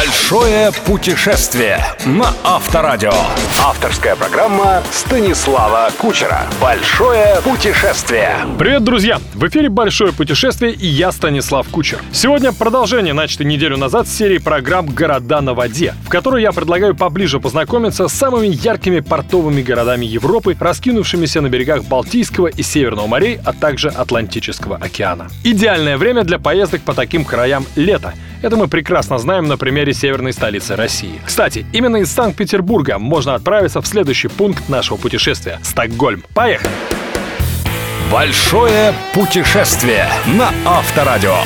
Большое путешествие на Авторадио. Авторская программа Станислава Кучера. Большое путешествие. Привет, друзья! В эфире «Большое путешествие» и я, Станислав Кучер. Сегодня продолжение начатой неделю назад серии программ «Города на воде», в которой я предлагаю поближе познакомиться с самыми яркими портовыми городами Европы, раскинувшимися на берегах Балтийского и Северного морей, а также Атлантического океана. Идеальное время для поездок по таким краям — лето — это мы прекрасно знаем на примере северной столицы России. Кстати, именно из Санкт-Петербурга можно отправиться в следующий пункт нашего путешествия – Стокгольм. Поехали! Большое путешествие на Авторадио.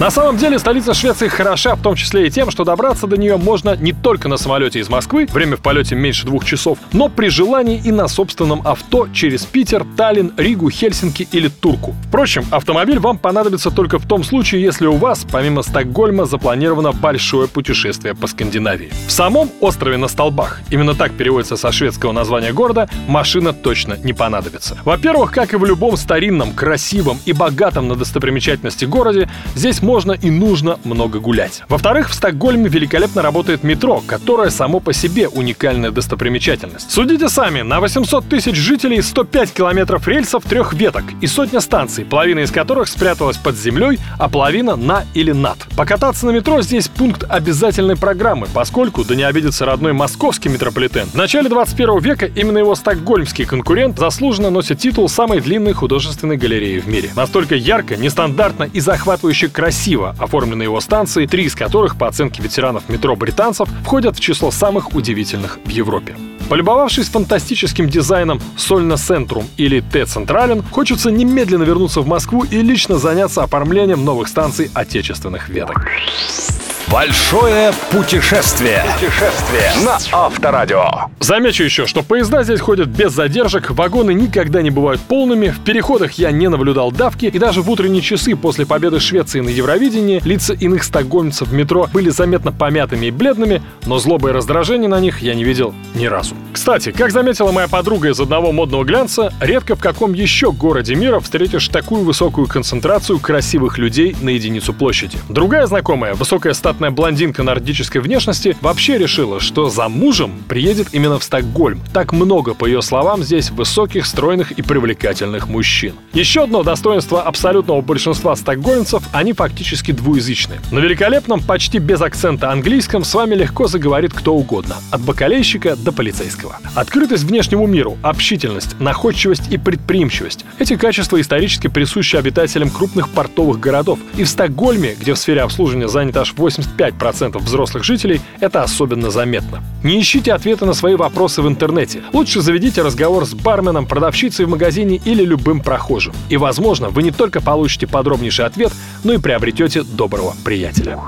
На самом деле столица Швеции хороша в том числе и тем, что добраться до нее можно не только на самолете из Москвы, время в полете меньше двух часов, но при желании и на собственном авто через Питер, Таллин, Ригу, Хельсинки или Турку. Впрочем, автомобиль вам понадобится только в том случае, если у вас, помимо Стокгольма, запланировано большое путешествие по Скандинавии. В самом острове на столбах, именно так переводится со шведского названия города, машина точно не понадобится. Во-первых, как и в любом старинном, красивом и богатом на достопримечательности городе, здесь можно и нужно много гулять. Во-вторых, в Стокгольме великолепно работает метро, которое само по себе уникальная достопримечательность. Судите сами, на 800 тысяч жителей 105 километров рельсов трех веток и сотня станций, половина из которых спряталась под землей, а половина на или над. Покататься на метро здесь пункт обязательной программы, поскольку, да не обидится родной московский метрополитен, в начале 21 века именно его стокгольмский конкурент заслуженно носит титул самой длинной художественной галереи в мире. Настолько ярко, нестандартно и захватывающе красиво красиво оформлены его станции, три из которых, по оценке ветеранов метро британцев, входят в число самых удивительных в Европе. Полюбовавшись фантастическим дизайном Сольна Центрум или Т-Централен, хочется немедленно вернуться в Москву и лично заняться оформлением новых станций отечественных веток. Большое путешествие. Путешествие на Авторадио. Замечу еще, что поезда здесь ходят без задержек, вагоны никогда не бывают полными, в переходах я не наблюдал давки, и даже в утренние часы после победы Швеции на Евровидении лица иных стокгольмцев в метро были заметно помятыми и бледными, но злобы и раздражения на них я не видел ни разу. Кстати, как заметила моя подруга из одного модного глянца, редко в каком еще городе мира встретишь такую высокую концентрацию красивых людей на единицу площади. Другая знакомая, высокая статная статная блондинка нордической внешности вообще решила, что за мужем приедет именно в Стокгольм. Так много, по ее словам, здесь высоких, стройных и привлекательных мужчин. Еще одно достоинство абсолютного большинства стокгольмцев – они фактически двуязычны. На великолепном, почти без акцента английском с вами легко заговорит кто угодно, от бакалейщика до полицейского. Открытость внешнему миру, общительность, находчивость и предприимчивость – эти качества исторически присущи обитателям крупных портовых городов. И в Стокгольме, где в сфере обслуживания занято аж 80 25% взрослых жителей, это особенно заметно. Не ищите ответы на свои вопросы в интернете. Лучше заведите разговор с барменом, продавщицей в магазине или любым прохожим. И, возможно, вы не только получите подробнейший ответ, но и приобретете доброго приятеля.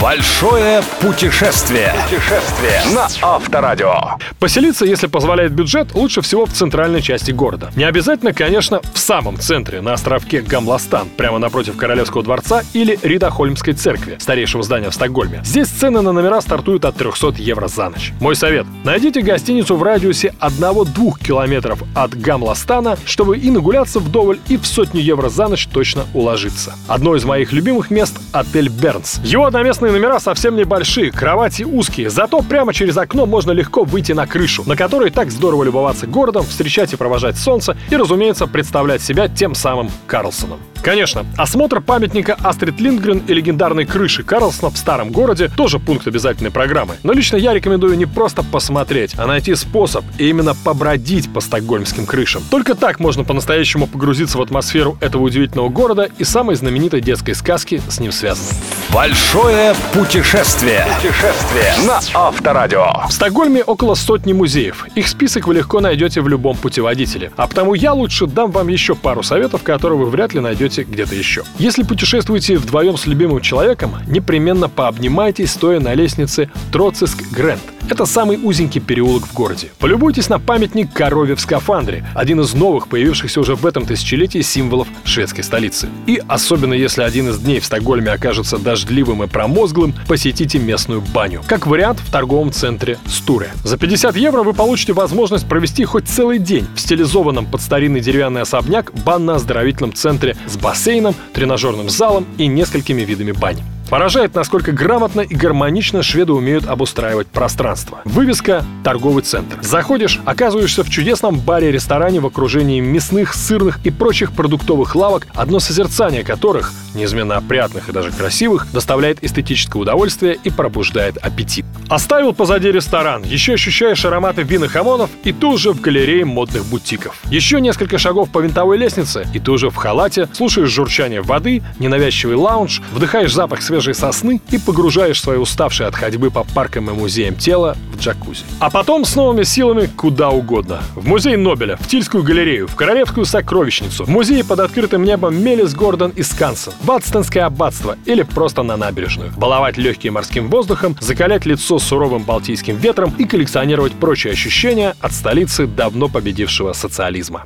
Большое путешествие. Путешествие на Авторадио. Поселиться, если позволяет бюджет, лучше всего в центральной части города. Не обязательно, конечно, в самом центре, на островке Гамластан, прямо напротив Королевского дворца или Ридахольмской церкви, старейшего здания в Стокгольме. Здесь цены на номера стартуют от 300 евро за ночь. Мой совет. Найдите гостиницу в радиусе 1-2 километров от Гамластана, чтобы и нагуляться вдоволь, и в сотню евро за ночь точно уложиться. Одно из моих любимых мест — отель Бернс. Его одноместный Двухместные номера совсем небольшие, кровати узкие, зато прямо через окно можно легко выйти на крышу, на которой так здорово любоваться городом, встречать и провожать солнце и, разумеется, представлять себя тем самым Карлсоном. Конечно, осмотр памятника Астрид Линдгрен и легендарной крыши Карлсона в старом городе тоже пункт обязательной программы. Но лично я рекомендую не просто посмотреть, а найти способ и именно побродить по стокгольмским крышам. Только так можно по-настоящему погрузиться в атмосферу этого удивительного города и самой знаменитой детской сказки с ним связанной. Большое путешествие. Путешествие на Авторадио. В Стокгольме около сотни музеев. Их список вы легко найдете в любом путеводителе. А потому я лучше дам вам еще пару советов, которые вы вряд ли найдете найдете где-то еще. Если путешествуете вдвоем с любимым человеком, непременно пообнимайтесь, стоя на лестнице Троциск Грэнд. Это самый узенький переулок в городе. Полюбуйтесь на памятник корове в скафандре, один из новых, появившихся уже в этом тысячелетии символов шведской столицы. И особенно если один из дней в Стокгольме окажется дождливым и промозглым, посетите местную баню. Как вариант в торговом центре Стуре. За 50 евро вы получите возможность провести хоть целый день в стилизованном под старинный деревянный особняк банно-оздоровительном центре с бассейном, тренажерным залом и несколькими видами бань. Поражает, насколько грамотно и гармонично шведы умеют обустраивать пространство. Вывеска «Торговый центр». Заходишь, оказываешься в чудесном баре-ресторане в окружении мясных, сырных и прочих продуктовых лавок, одно созерцание которых, неизменно опрятных и даже красивых, доставляет эстетическое удовольствие и пробуждает аппетит. Оставил позади ресторан, еще ощущаешь ароматы вин хамонов, и тут же в галерее модных бутиков. Еще несколько шагов по винтовой лестнице, и ты уже в халате, слушаешь журчание воды, ненавязчивый лаунж, вдыхаешь запах свежей сосны и погружаешь свои уставшие от ходьбы по паркам и музеям тело в джакузи. А потом с новыми силами куда угодно. В музей Нобеля, в Тильскую галерею, в Королевскую сокровищницу, в музей под открытым небом Мелис Гордон и Скансен, в Адстонское аббатство или просто на набережную. Баловать легкие морским воздухом, закалять лицо суровым балтийским ветром и коллекционировать прочие ощущения от столицы давно победившего социализма.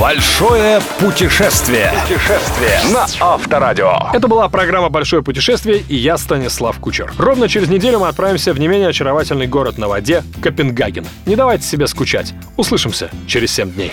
Большое путешествие. Путешествие на Авторадио. Это была программа «Большое путешествие» и я, Станислав Кучер. Ровно через неделю мы отправимся в не менее очаровательный город на воде – Копенгаген. Не давайте себе скучать. Услышимся через 7 дней.